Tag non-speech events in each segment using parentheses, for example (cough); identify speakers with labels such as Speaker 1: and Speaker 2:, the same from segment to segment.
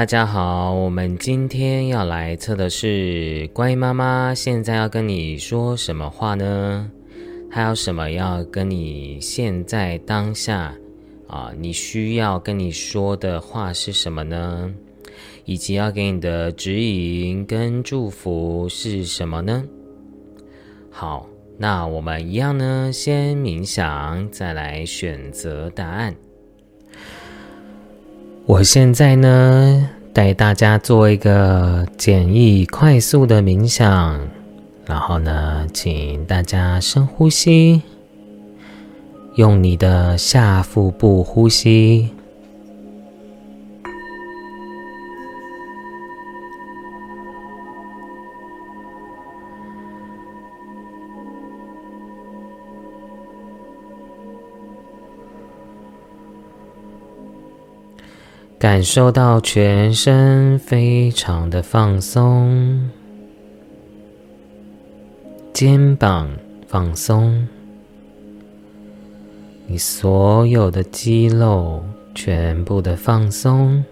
Speaker 1: 大家好，我们今天要来测的是乖妈妈现在要跟你说什么话呢？她有什么要跟你现在当下啊？你需要跟你说的话是什么呢？以及要给你的指引跟祝福是什么呢？好，那我们一样呢，先冥想，再来选择答案。我现在呢，带大家做一个简易、快速的冥想，然后呢，请大家深呼吸，用你的下腹部呼吸。感受到全身非常的放松，肩膀放松，你所有的肌肉全部的放松。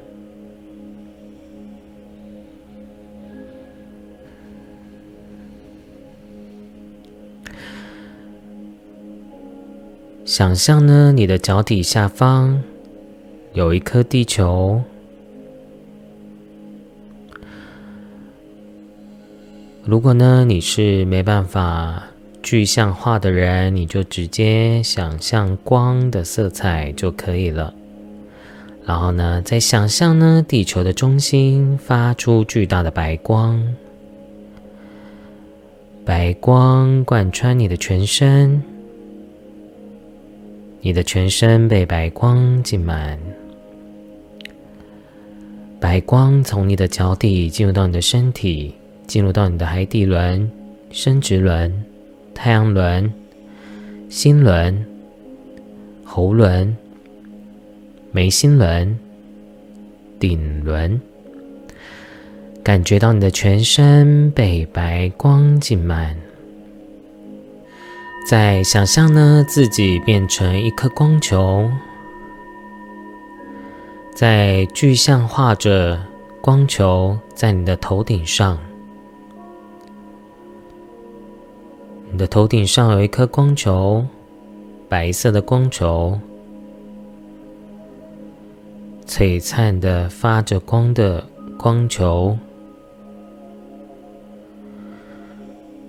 Speaker 1: 想象呢，你的脚底下方。有一颗地球。如果呢你是没办法具象化的人，你就直接想象光的色彩就可以了。然后呢，再想象呢地球的中心发出巨大的白光，白光贯穿你的全身，你的全身被白光浸满。白光从你的脚底进入到你的身体，进入到你的海底轮、生殖轮、太阳轮、心轮、喉轮、眉心轮、顶轮，感觉到你的全身被白光浸满。再想象呢，自己变成一颗光球。在具象化着光球在你的头顶上，你的头顶上有一颗光球，白色的光球，璀璨的发着光的光球，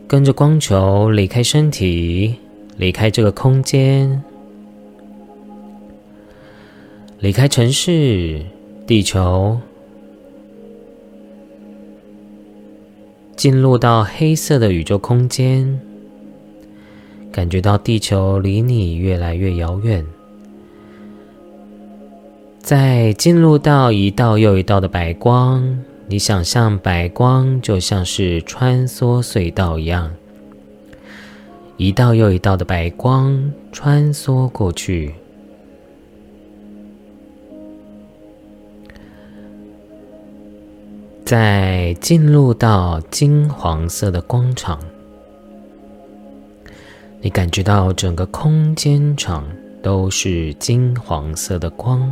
Speaker 1: 跟着光球离开身体，离开这个空间。离开城市，地球，进入到黑色的宇宙空间，感觉到地球离你越来越遥远。再进入到一道又一道的白光，你想象白光就像是穿梭隧道一样，一道又一道的白光穿梭过去。在进入到金黄色的光场，你感觉到整个空间场都是金黄色的光。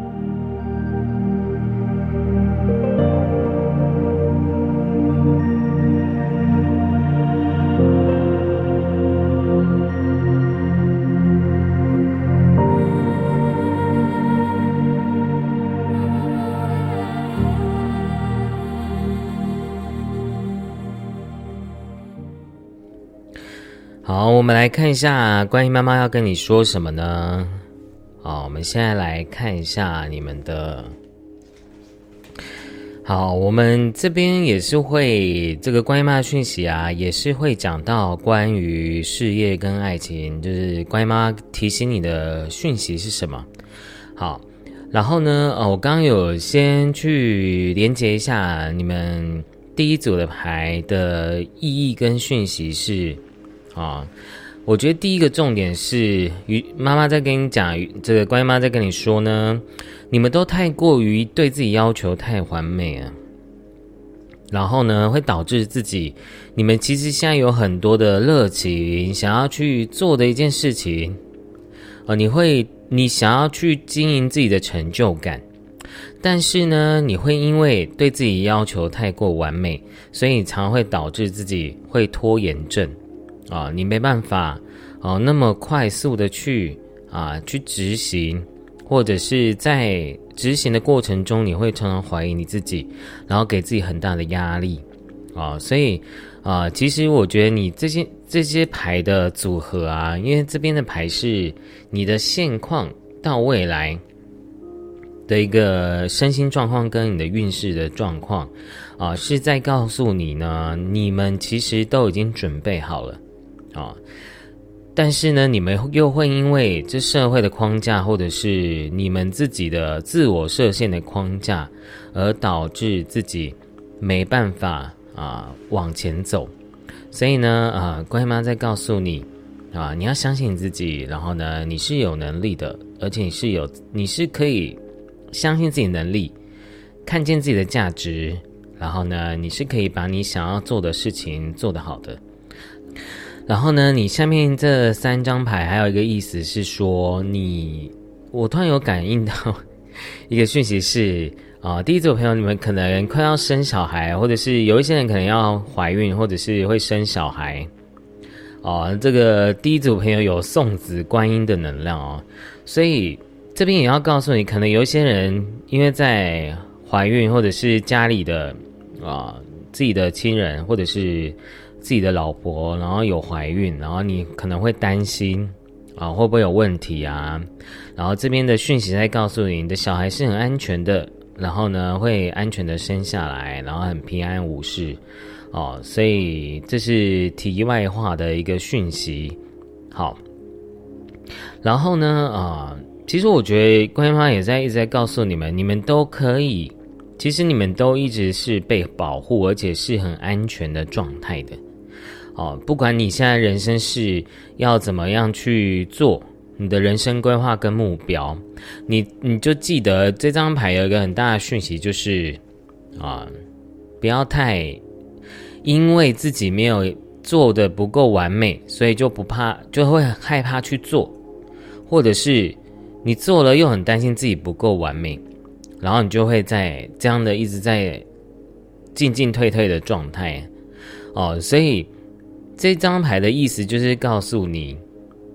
Speaker 1: 我们来看一下，关于妈妈要跟你说什么呢？好，我们现在来看一下你们的。好，我们这边也是会这个关于妈妈讯息啊，也是会讲到关于事业跟爱情，就是关于妈提醒你的讯息是什么。好，然后呢，呃，我刚刚有先去连接一下你们第一组的牌的意义跟讯息是。啊，我觉得第一个重点是，于妈妈在跟你讲，这个乖妈在跟你说呢，你们都太过于对自己要求太完美了，然后呢，会导致自己，你们其实现在有很多的热情，想要去做的一件事情，呃，你会，你想要去经营自己的成就感，但是呢，你会因为对自己要求太过完美，所以常会导致自己会拖延症。啊，你没办法哦，那么快速的去啊去执行，或者是在执行的过程中，你会常常怀疑你自己，然后给自己很大的压力啊。所以啊，其实我觉得你这些这些牌的组合啊，因为这边的牌是你的现况到未来的一个身心状况跟你的运势的状况啊，是在告诉你呢，你们其实都已经准备好了。啊，但是呢，你们又会因为这社会的框架，或者是你们自己的自我设限的框架，而导致自己没办法啊往前走。所以呢，啊，乖妈在告诉你啊，你要相信你自己，然后呢，你是有能力的，而且你是有，你是可以相信自己能力，看见自己的价值，然后呢，你是可以把你想要做的事情做得好的。然后呢，你下面这三张牌还有一个意思是说，你我突然有感应到 (laughs) 一个讯息是啊，第一组朋友你们可能快要生小孩，或者是有一些人可能要怀孕，或者是会生小孩哦。这个第一组朋友有送子观音的能量哦，所以这边也要告诉你，可能有一些人因为在怀孕，或者是家里的啊自己的亲人，或者是。自己的老婆，然后有怀孕，然后你可能会担心啊，会不会有问题啊？然后这边的讯息在告诉你，你的小孩是很安全的，然后呢会安全的生下来，然后很平安无事哦。所以这是题外话的一个讯息。好，然后呢啊，其实我觉得官方也在一直在告诉你们，你们都可以，其实你们都一直是被保护，而且是很安全的状态的。哦，不管你现在人生是要怎么样去做，你的人生规划跟目标，你你就记得这张牌有一个很大的讯息，就是啊，不要太因为自己没有做的不够完美，所以就不怕，就会害怕去做，或者是你做了又很担心自己不够完美，然后你就会在这样的一直在进进退退的状态哦，所以。这张牌的意思就是告诉你，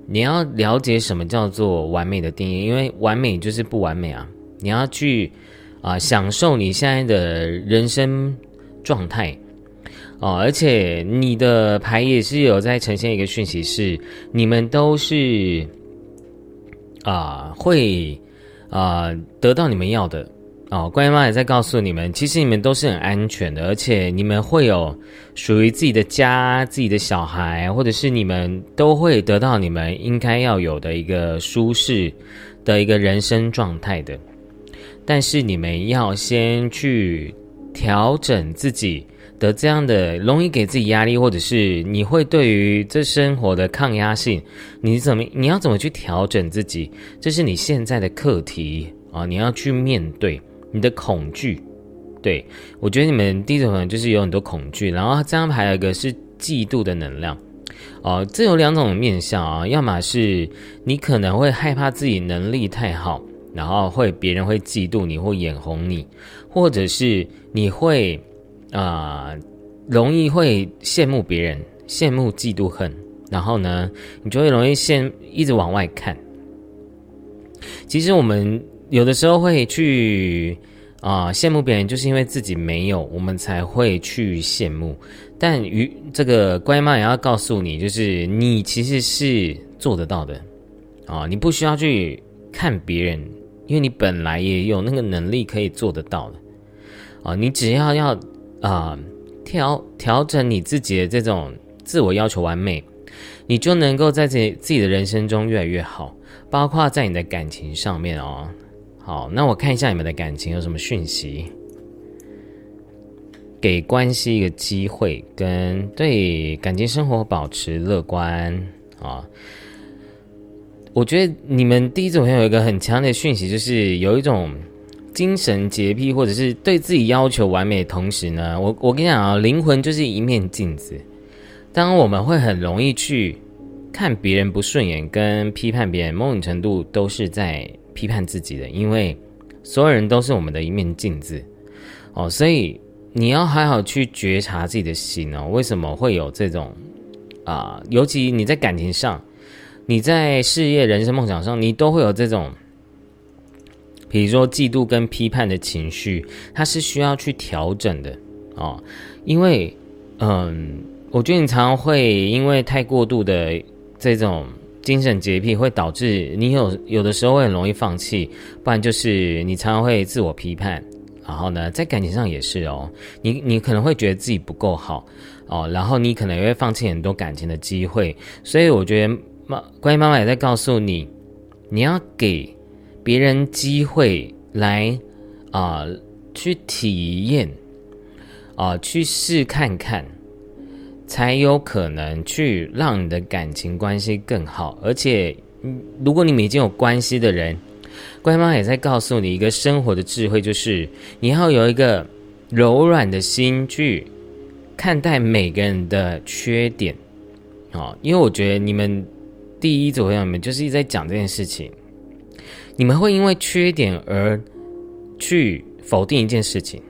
Speaker 1: 你要了解什么叫做完美的定义，因为完美就是不完美啊。你要去啊享受你现在的人生状态哦，而且你的牌也是有在呈现一个讯息，是你们都是啊会啊得到你们要的。哦，关于妈也在告诉你们，其实你们都是很安全的，而且你们会有属于自己的家、自己的小孩，或者是你们都会得到你们应该要有的一个舒适的一个人生状态的。但是你们要先去调整自己的这样的容易给自己压力，或者是你会对于这生活的抗压性，你怎么你要怎么去调整自己？这是你现在的课题啊，你要去面对。你的恐惧，对我觉得你们第一种可能就是有很多恐惧，然后这张牌有一个是嫉妒的能量，哦，这有两种面相啊，要么是你可能会害怕自己能力太好，然后会别人会嫉妒你或眼红你，或者是你会啊容易会羡慕别人，羡慕嫉妒恨，然后呢，你就会容易羡一直往外看。其实我们。有的时候会去啊羡慕别人，就是因为自己没有，我们才会去羡慕。但与这个乖妈也要告诉你，就是你其实是做得到的啊，你不需要去看别人，因为你本来也有那个能力可以做得到的啊。你只要要啊调调整你自己的这种自我要求完美，你就能够在自己自己的人生中越来越好，包括在你的感情上面哦。好，那我看一下你们的感情有什么讯息。给关系一个机会，跟对感情生活保持乐观啊！我觉得你们第一种有一个很强的讯息，就是有一种精神洁癖，或者是对自己要求完美的同时呢，我我跟你讲啊，灵魂就是一面镜子。当我们会很容易去看别人不顺眼，跟批判别人，某种程度都是在批判自己的，因为所有人都是我们的一面镜子哦，所以。你要好好去觉察自己的心哦，为什么会有这种啊？尤其你在感情上，你在事业、人生、梦想上，你都会有这种，比如说嫉妒跟批判的情绪，它是需要去调整的哦。因为，嗯，我觉得你常常会因为太过度的这种精神洁癖，会导致你有有的时候会很容易放弃，不然就是你常常会自我批判。然后呢，在感情上也是哦，你你可能会觉得自己不够好哦，然后你可能也会放弃很多感情的机会，所以我觉得妈，关于妈妈也在告诉你，你要给别人机会来啊，去体验啊，去试看看，才有可能去让你的感情关系更好，而且，如果你们已经有关系的人。乖妈也在告诉你一个生活的智慧，就是你要有一个柔软的心去看待每个人的缺点，哦，因为我觉得你们第一组朋友们就是一直在讲这件事情，你们会因为缺点而去否定一件事情，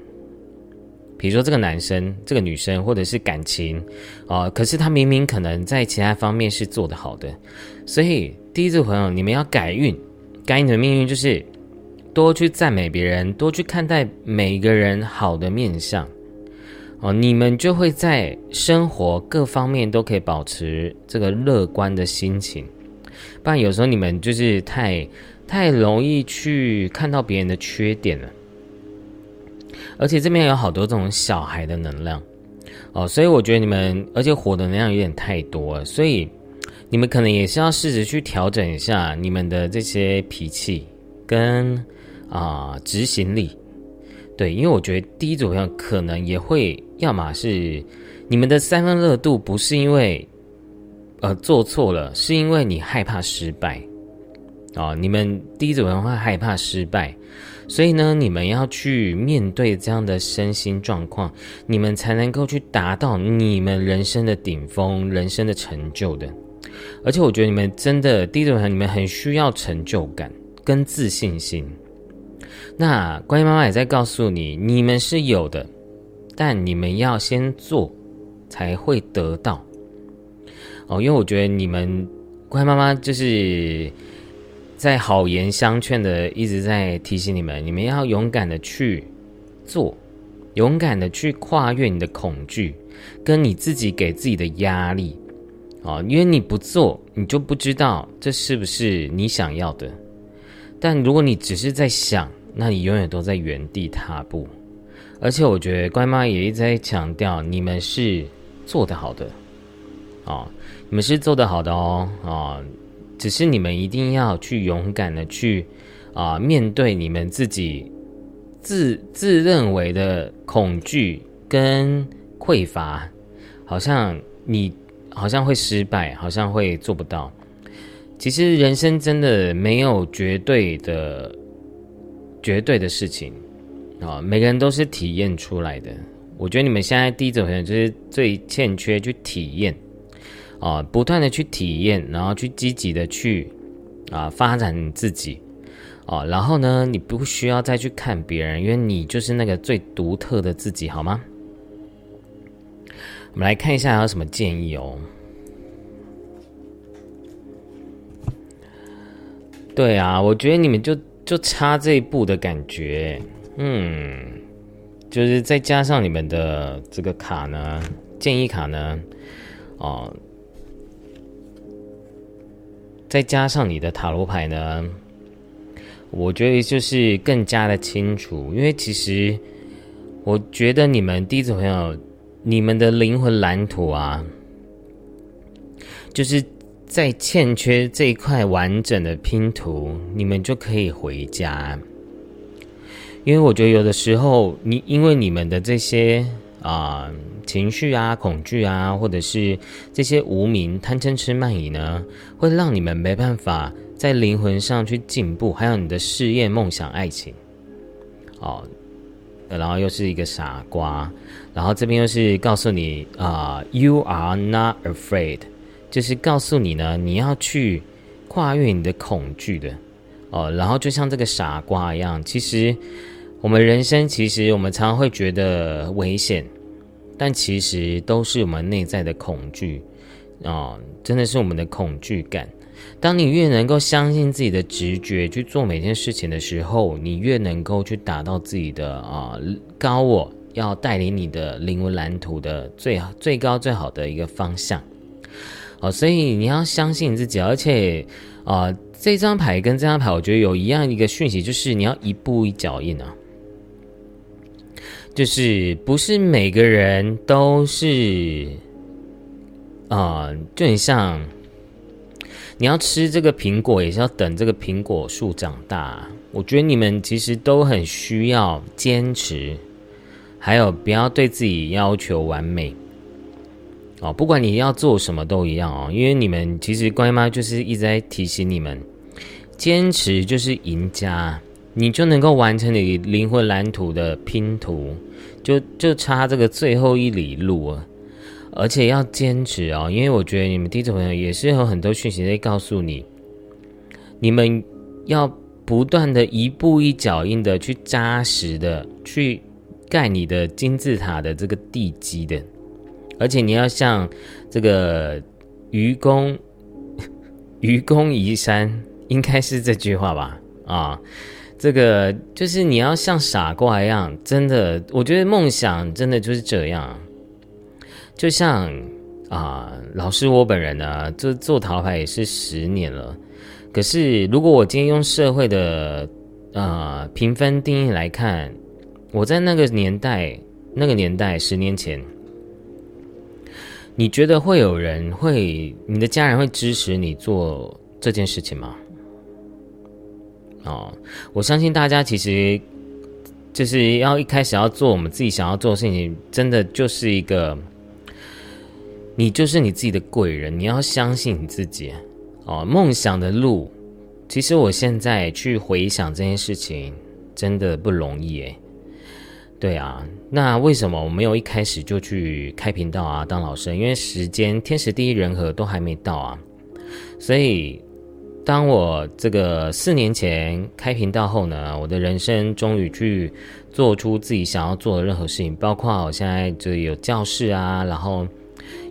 Speaker 1: 比如说这个男生、这个女生，或者是感情，啊，可是他明明可能在其他方面是做得好的，所以第一组朋友，你们要改运。改你的命运就是多去赞美别人，多去看待每个人好的面相哦，你们就会在生活各方面都可以保持这个乐观的心情。不然有时候你们就是太太容易去看到别人的缺点了，而且这边有好多这种小孩的能量。哦，所以我觉得你们而且火的能量有点太多了，所以。你们可能也是要试着去调整一下你们的这些脾气跟啊执行力，对，因为我觉得第一组朋友可能也会，要么是你们的三分热度不是因为呃做错了，是因为你害怕失败。啊，你们第一组人会害怕失败，所以呢，你们要去面对这样的身心状况，你们才能够去达到你们人生的顶峰、人生的成就的。而且我觉得你们真的第一种，你们很需要成就感跟自信心。那关于妈妈也在告诉你，你们是有的，但你们要先做才会得到。哦，因为我觉得你们关于妈妈就是在好言相劝的，一直在提醒你们，你们要勇敢的去做，勇敢的去跨越你的恐惧，跟你自己给自己的压力。哦，因为你不做，你就不知道这是不是你想要的。但如果你只是在想，那你永远都在原地踏步。而且我觉得乖妈也一直在强调，你们是做得好的，啊，你们是做得好的哦，啊，只是你们一定要去勇敢的去啊，面对你们自己自自认为的恐惧跟匮乏，好像你。好像会失败，好像会做不到。其实人生真的没有绝对的、绝对的事情啊！每个人都是体验出来的。我觉得你们现在第一种人就是最欠缺去体验啊，不断的去体验，然后去积极的去啊发展自己啊。然后呢，你不需要再去看别人，因为你就是那个最独特的自己，好吗？我们来看一下还有什么建议哦。对啊，我觉得你们就就差这一步的感觉嗯，就是再加上你们的这个卡呢，建议卡呢，哦，再加上你的塔罗牌呢，我觉得就是更加的清楚，因为其实我觉得你们第一组朋友，你们的灵魂蓝图啊，就是在欠缺这一块完整的拼图，你们就可以回家。因为我觉得有的时候，你因为你们的这些啊情绪啊、恐惧啊，或者是这些无名贪嗔痴慢疑呢，会让你们没办法在灵魂上去进步。还有你的事业、梦想、爱情，哦，然后又是一个傻瓜，然后这边又是告诉你啊，You are not afraid，就是告诉你呢，你要去跨越你的恐惧的哦。然后就像这个傻瓜一样，其实。我们人生其实，我们常常会觉得危险，但其实都是我们内在的恐惧啊，真的是我们的恐惧感。当你越能够相信自己的直觉去做每件事情的时候，你越能够去达到自己的啊高我要带领你的灵魂蓝图的最最高最好的一个方向。哦，所以你要相信自己，而且啊，这张牌跟这张牌，我觉得有一样一个讯息，就是你要一步一脚印啊。就是不是每个人都是，啊，就很像你要吃这个苹果，也是要等这个苹果树长大。我觉得你们其实都很需要坚持，还有不要对自己要求完美。哦，不管你要做什么都一样哦，因为你们其实乖妈就是一直在提醒你们，坚持就是赢家。你就能够完成你灵魂蓝图的拼图，就就差这个最后一里路啊！而且要坚持哦，因为我觉得你们第一组朋友也是有很多讯息在告诉你，你们要不断的一步一脚印的去扎实的去盖你的金字塔的这个地基的，而且你要像这个愚公 (laughs) 愚公移山，应该是这句话吧？啊。这个就是你要像傻瓜一样，真的，我觉得梦想真的就是这样。就像啊，老师我本人呢，做做桃牌也是十年了。可是如果我今天用社会的啊评分定义来看，我在那个年代，那个年代十年前，你觉得会有人会，你的家人会支持你做这件事情吗？哦，我相信大家其实就是要一开始要做我们自己想要做的事情，真的就是一个，你就是你自己的贵人，你要相信你自己。哦，梦想的路，其实我现在去回想这件事情，真的不容易诶。对啊，那为什么我没有一开始就去开频道啊，当老师？因为时间天时地利人和都还没到啊，所以。当我这个四年前开频道后呢，我的人生终于去做出自己想要做的任何事情，包括我现在就有教室啊，然后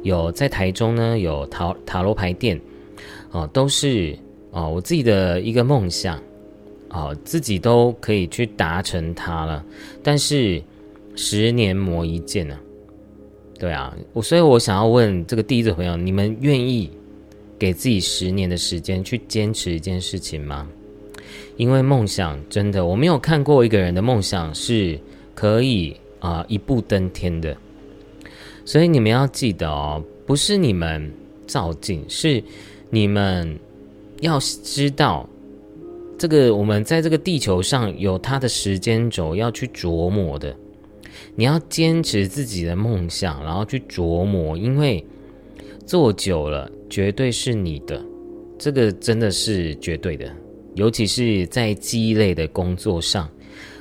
Speaker 1: 有在台中呢有塔塔罗牌店，哦，都是哦我自己的一个梦想，哦自己都可以去达成它了。但是十年磨一剑呢，对啊，我所以我想要问这个第一组朋友，你们愿意？给自己十年的时间去坚持一件事情吗？因为梦想真的，我没有看过一个人的梦想是可以啊一步登天的。所以你们要记得哦，不是你们照镜，是你们要知道，这个我们在这个地球上有它的时间轴要去琢磨的。你要坚持自己的梦想，然后去琢磨，因为做久了。绝对是你的，这个真的是绝对的，尤其是在记忆类的工作上，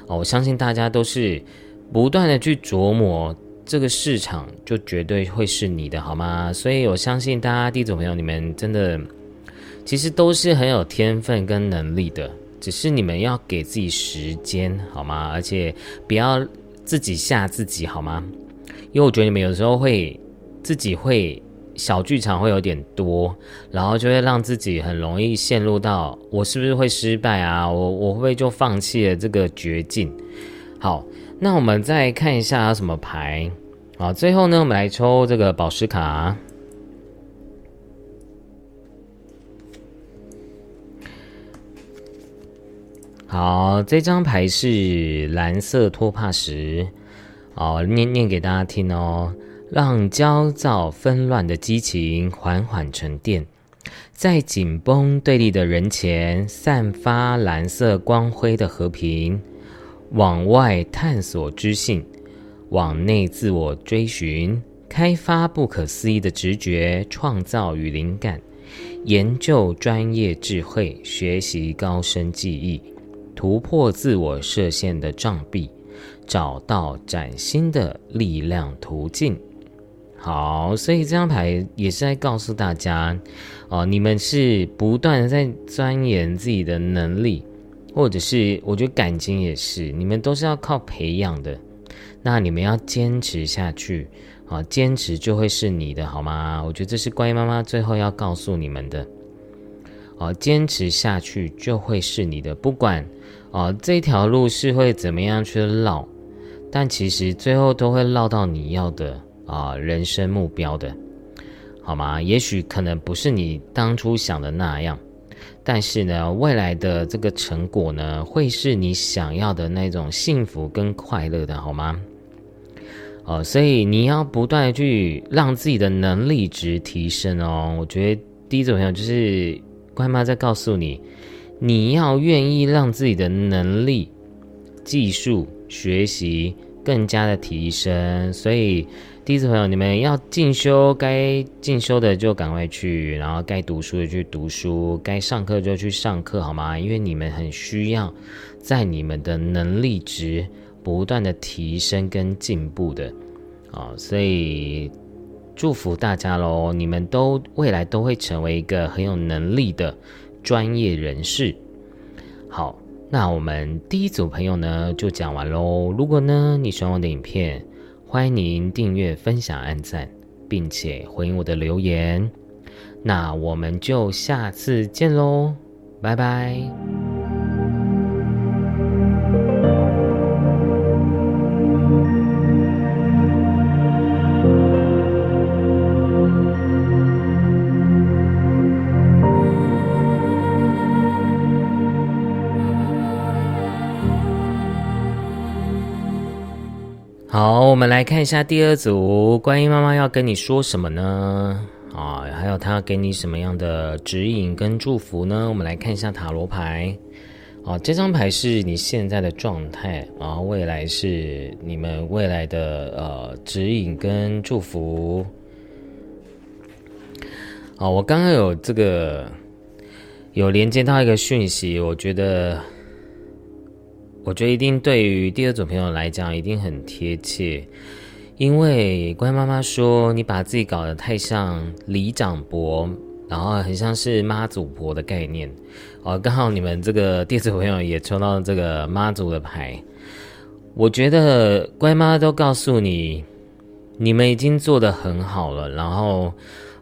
Speaker 1: 哦，我相信大家都是不断的去琢磨这个市场，就绝对会是你的，好吗？所以我相信大家第一组朋友，你们真的其实都是很有天分跟能力的，只是你们要给自己时间，好吗？而且不要自己吓自己，好吗？因为我觉得你们有时候会自己会。小剧场会有点多，然后就会让自己很容易陷入到我是不是会失败啊？我我会不会就放弃了这个绝境？好，那我们再看一下什么牌啊？最后呢，我们来抽这个宝石卡。好，这张牌是蓝色托帕石，哦，念念给大家听哦，让焦躁纷乱的激情缓缓沉淀，在紧绷对立的人前散发蓝色光辉的和平，往外探索知性，往内自我追寻，开发不可思议的直觉、创造与灵感，研究专业智慧，学习高深技艺。突破自我设限的障壁，找到崭新的力量途径。好，所以这张牌也是在告诉大家，哦，你们是不断的在钻研自己的能力，或者是我觉得感情也是，你们都是要靠培养的。那你们要坚持下去，啊，坚持就会是你的，好吗？我觉得这是关于妈妈最后要告诉你们的。哦，坚持下去就会是你的，不管。哦，这条路是会怎么样去绕，但其实最后都会绕到你要的啊人生目标的，好吗？也许可能不是你当初想的那样，但是呢，未来的这个成果呢，会是你想要的那种幸福跟快乐的，好吗？哦，所以你要不断的去让自己的能力值提升哦。我觉得第一种朋友就是乖妈在告诉你。你要愿意让自己的能力、技术、学习更加的提升，所以第一次朋友，你们要进修，该进修的就赶快去，然后该读书的去读书，该上课就去上课，好吗？因为你们很需要在你们的能力值不断的提升跟进步的，啊，所以祝福大家喽！你们都未来都会成为一个很有能力的。专业人士，好，那我们第一组朋友呢就讲完喽。如果呢你喜欢我的影片，欢迎您订阅、分享、按赞，并且回应我的留言。那我们就下次见喽，拜拜。我们来看一下第二组，观音妈妈要跟你说什么呢？啊，还有她给你什么样的指引跟祝福呢？我们来看一下塔罗牌。啊，这张牌是你现在的状态，然后未来是你们未来的呃指引跟祝福。啊，我刚刚有这个有连接到一个讯息，我觉得。我觉得一定对于第二种朋友来讲，一定很贴切，因为乖妈妈说你把自己搞得太像李长伯，然后很像是妈祖婆的概念，哦，刚好你们这个第二组朋友也抽到这个妈祖的牌，我觉得乖妈都告诉你，你们已经做得很好了，然后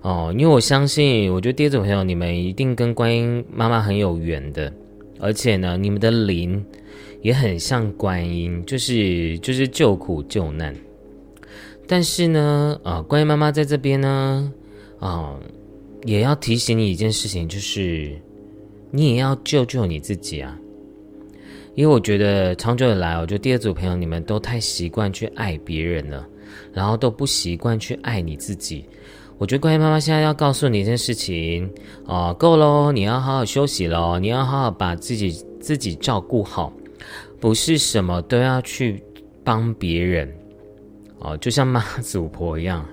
Speaker 1: 哦，因为我相信，我觉得第二组朋友你们一定跟观音妈妈很有缘的，而且呢，你们的灵。也很像观音，就是就是救苦救难。但是呢，啊，观音妈妈在这边呢，啊，也要提醒你一件事情，就是你也要救救你自己啊。因为我觉得长久以来，我觉得第二组朋友你们都太习惯去爱别人了，然后都不习惯去爱你自己。我觉得观音妈妈现在要告诉你一件事情，哦，够喽，你要好好休息喽，你要好好把自己自己照顾好。不是什么都要去帮别人哦，就像妈祖婆一样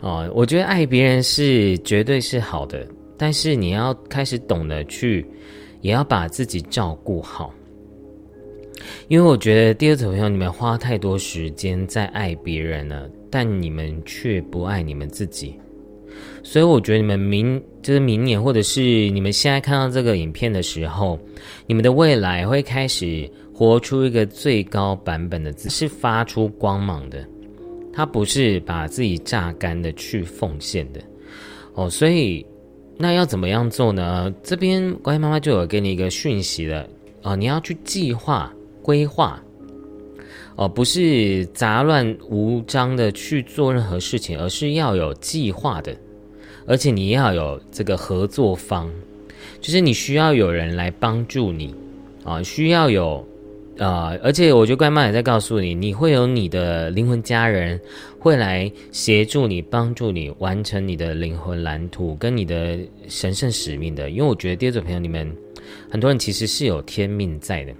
Speaker 1: 哦。我觉得爱别人是绝对是好的，但是你要开始懂得去，也要把自己照顾好。因为我觉得第二组朋友，你们花太多时间在爱别人了，但你们却不爱你们自己。所以我觉得你们明就是明年，或者是你们现在看到这个影片的时候，你们的未来会开始。活出一个最高版本的自己，是发出光芒的，他不是把自己榨干的去奉献的哦。所以那要怎么样做呢？这边关于妈妈就有给你一个讯息了哦，你要去计划规划哦，不是杂乱无章的去做任何事情，而是要有计划的，而且你要有这个合作方，就是你需要有人来帮助你啊，需要有。啊！而且我觉得怪妈也在告诉你，你会有你的灵魂家人会来协助你、帮助你完成你的灵魂蓝图跟你的神圣使命的。因为我觉得第二组朋友，你们很多人其实是有天命在的，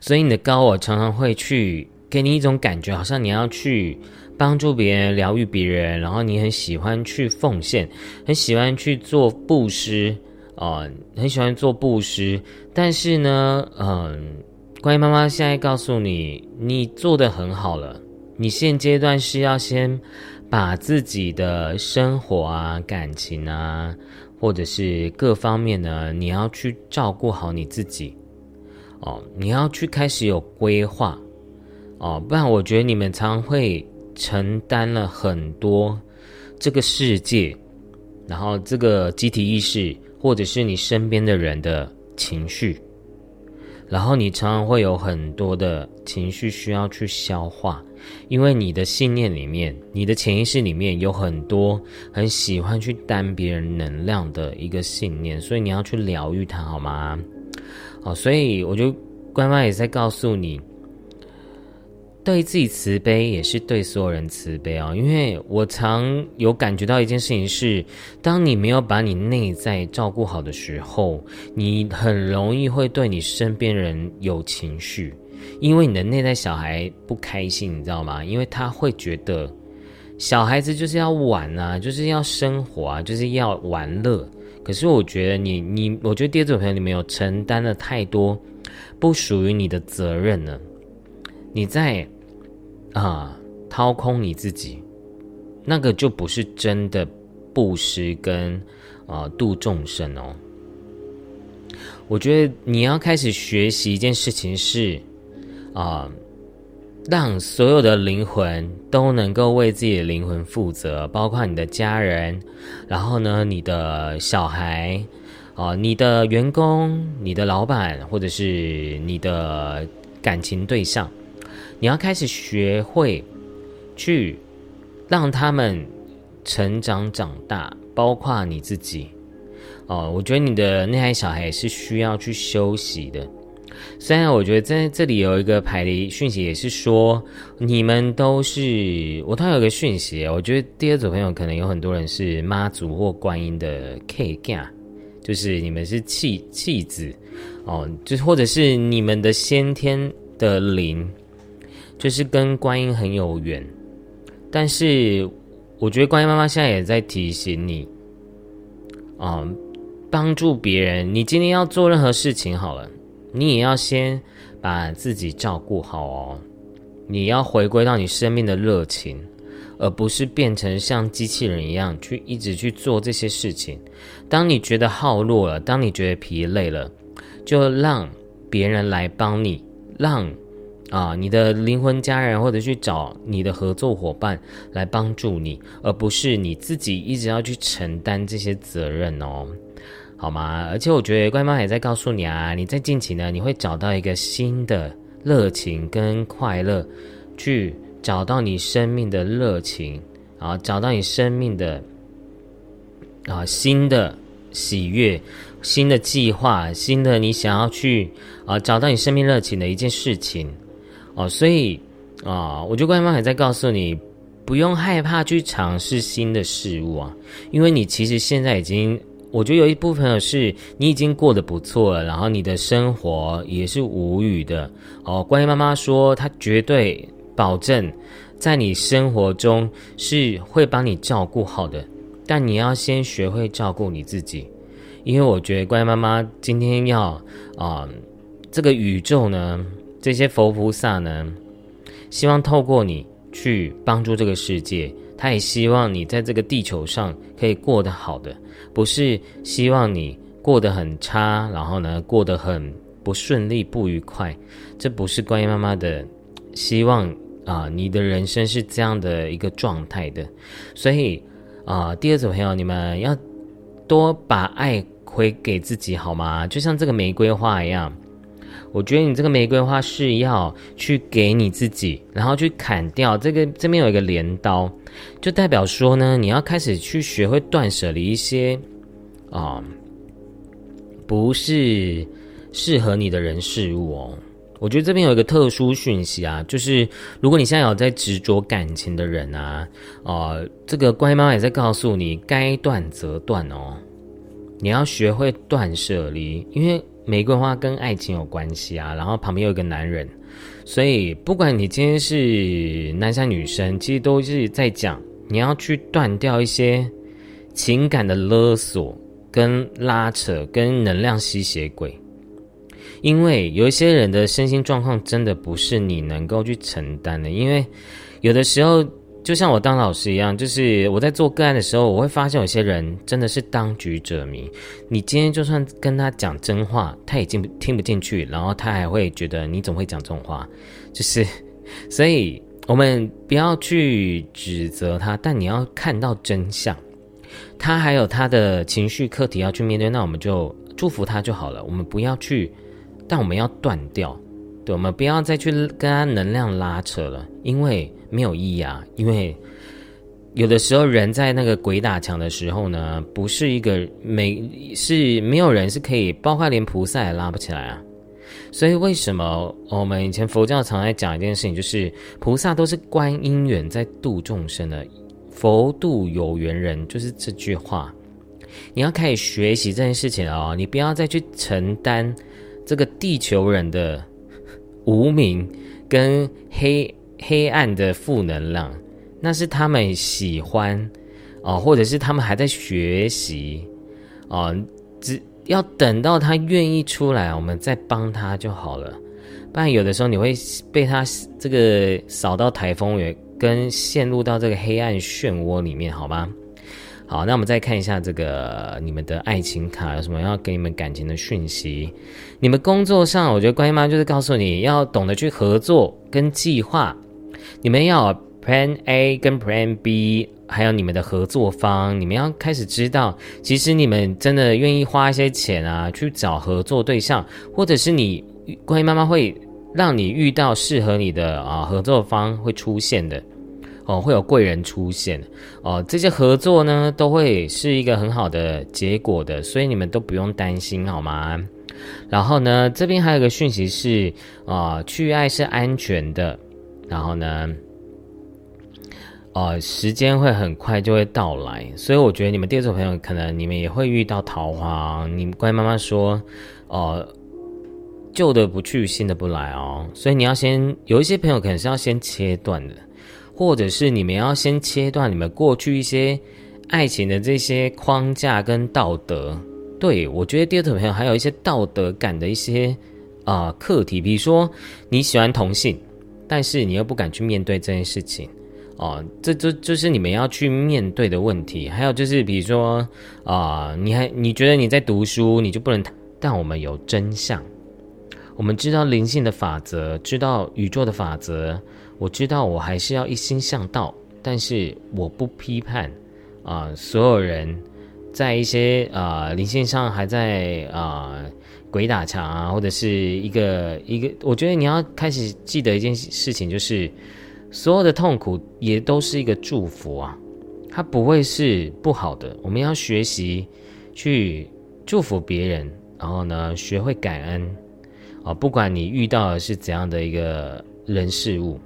Speaker 1: 所以你的高我常常会去给你一种感觉，好像你要去帮助别人、疗愈别人，然后你很喜欢去奉献，很喜欢去做布施。哦，很喜欢做布施，但是呢，嗯，关于妈妈现在告诉你，你做的很好了。你现阶段是要先把自己的生活啊、感情啊，或者是各方面呢，你要去照顾好你自己。哦，你要去开始有规划。哦，不然我觉得你们常会承担了很多这个世界，然后这个集体意识。或者是你身边的人的情绪，然后你常常会有很多的情绪需要去消化，因为你的信念里面，你的潜意识里面有很多很喜欢去担别人能量的一个信念，所以你要去疗愈它，好吗？好，所以我就官方也在告诉你。对自己慈悲，也是对所有人慈悲啊！因为我常有感觉到一件事情是，当你没有把你内在照顾好的时候，你很容易会对你身边人有情绪，因为你的内在小孩不开心，你知道吗？因为他会觉得小孩子就是要玩啊，就是要生活啊，就是要玩乐。可是我觉得你你，我觉得第二组朋友你没有承担了太多不属于你的责任呢。你在啊掏空你自己，那个就不是真的布施跟啊度众生哦。我觉得你要开始学习一件事情是啊，让所有的灵魂都能够为自己的灵魂负责，包括你的家人，然后呢，你的小孩啊，你的员工、你的老板，或者是你的感情对象。你要开始学会去让他们成长长大，包括你自己哦。我觉得你的内在小孩也是需要去休息的。虽然我觉得在这里有一个排的讯息，也是说你们都是我突然有个讯息，我觉得第二组朋友可能有很多人是妈祖或观音的 K 家，就是你们是弃弃子哦，就是或者是你们的先天的灵。就是跟观音很有缘，但是我觉得观音妈妈现在也在提醒你，啊，帮助别人。你今天要做任何事情好了，你也要先把自己照顾好哦。你要回归到你生命的热情，而不是变成像机器人一样去一直去做这些事情。当你觉得耗弱了，当你觉得疲累了，就让别人来帮你，让。啊，你的灵魂家人，或者去找你的合作伙伴来帮助你，而不是你自己一直要去承担这些责任哦，好吗？而且我觉得乖妈也在告诉你啊，你在近期呢，你会找到一个新的热情跟快乐，去找到你生命的热情啊，找到你生命的啊新的喜悦、新的计划、新的你想要去啊找到你生命热情的一件事情。哦，所以啊，我觉得官方还在告诉你，不用害怕去尝试新的事物啊，因为你其实现在已经，我觉得有一部分友是你已经过得不错了，然后你的生活也是无语的。哦，关于妈妈说，她绝对保证在你生活中是会帮你照顾好的，但你要先学会照顾你自己，因为我觉得关于妈妈今天要啊，这个宇宙呢。这些佛菩萨呢，希望透过你去帮助这个世界，他也希望你在这个地球上可以过得好的，不是希望你过得很差，然后呢过得很不顺利、不愉快。这不是观音妈妈的希望啊！你的人生是这样的一个状态的，所以啊，第二组朋友，你们要多把爱回给自己好吗？就像这个玫瑰花一样。我觉得你这个玫瑰花是要去给你自己，然后去砍掉这个这边有一个镰刀，就代表说呢，你要开始去学会断舍离一些啊，不是适合你的人事物哦。我觉得这边有一个特殊讯息啊，就是如果你现在有在执着感情的人啊，哦，这个乖妈也在告诉你，该断则断哦，你要学会断舍离，因为。玫瑰花跟爱情有关系啊，然后旁边有一个男人，所以不管你今天是男生女生，其实都是在讲你要去断掉一些情感的勒索、跟拉扯、跟能量吸血鬼，因为有一些人的身心状况真的不是你能够去承担的，因为有的时候。就像我当老师一样，就是我在做个案的时候，我会发现有些人真的是当局者迷。你今天就算跟他讲真话，他已经听不进去，然后他还会觉得你怎么会讲这种话？(laughs) 就是，所以我们不要去指责他，但你要看到真相。他还有他的情绪课题要去面对，那我们就祝福他就好了。我们不要去，但我们要断掉，对，我们不要再去跟他能量拉扯了，因为。没有意义啊，因为有的时候人在那个鬼打墙的时候呢，不是一个没是没有人是可以，包括连菩萨也拉不起来啊。所以为什么我们以前佛教常在讲一件事情，就是菩萨都是观音缘在度众生的，佛度有缘人，就是这句话。你要开始学习这件事情哦，你不要再去承担这个地球人的无名跟黑。黑暗的负能量，那是他们喜欢哦，或者是他们还在学习哦，只要等到他愿意出来，我们再帮他就好了。不然有的时候你会被他这个扫到台风尾，跟陷入到这个黑暗漩涡里面，好吗？好，那我们再看一下这个你们的爱情卡有什么要给你们感情的讯息？你们工作上，我觉得关于妈就是告诉你要懂得去合作跟计划。你们要 Plan A 跟 Plan B，还有你们的合作方，你们要开始知道，其实你们真的愿意花一些钱啊，去找合作对象，或者是你关于妈妈会让你遇到适合你的啊合作方会出现的哦，会有贵人出现哦，这些合作呢都会是一个很好的结果的，所以你们都不用担心好吗？然后呢，这边还有个讯息是啊，去爱是安全的。然后呢，呃，时间会很快就会到来，所以我觉得你们第二组朋友可能你们也会遇到桃花。你乖妈妈说，哦，旧的不去，新的不来哦。所以你要先有一些朋友可能是要先切断的，或者是你们要先切断你们过去一些爱情的这些框架跟道德。对我觉得第二组朋友还有一些道德感的一些啊课题，比如说你喜欢同性。但是你又不敢去面对这件事情，哦，这就就是你们要去面对的问题。还有就是，比如说啊，你还你觉得你在读书，你就不能？但我们有真相，我们知道灵性的法则，知道宇宙的法则。我知道我还是要一心向道，但是我不批判啊，所有人在一些啊灵性上还在啊。鬼打墙啊，或者是一个一个，我觉得你要开始记得一件事情，就是所有的痛苦也都是一个祝福啊，它不会是不好的。我们要学习去祝福别人，然后呢，学会感恩啊，不管你遇到的是怎样的一个人事物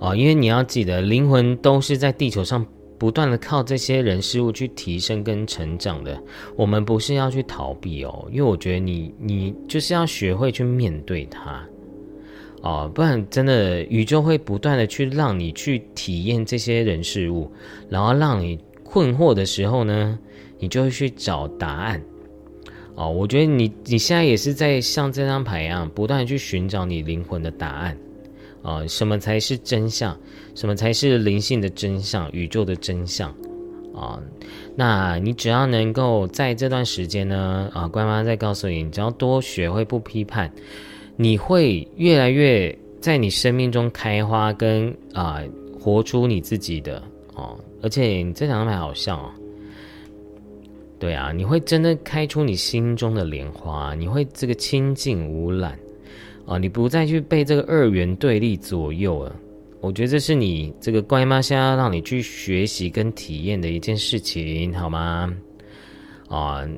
Speaker 1: 啊，因为你要记得，灵魂都是在地球上。不断的靠这些人事物去提升跟成长的，我们不是要去逃避哦，因为我觉得你你就是要学会去面对它，哦，不然真的宇宙会不断的去让你去体验这些人事物，然后让你困惑的时候呢，你就会去找答案，哦，我觉得你你现在也是在像这张牌一样，不断的去寻找你灵魂的答案。啊，什么才是真相？什么才是灵性的真相？宇宙的真相？啊，那你只要能够在这段时间呢，啊，乖妈在告诉你，你只要多学会不批判，你会越来越在你生命中开花，跟啊，活出你自己的哦。而且你这两张牌好像哦，对啊，你会真的开出你心中的莲花，你会这个清净无染啊，你不再去被这个二元对立左右了。我觉得这是你这个乖妈想要让你去学习跟体验的一件事情，好吗？啊，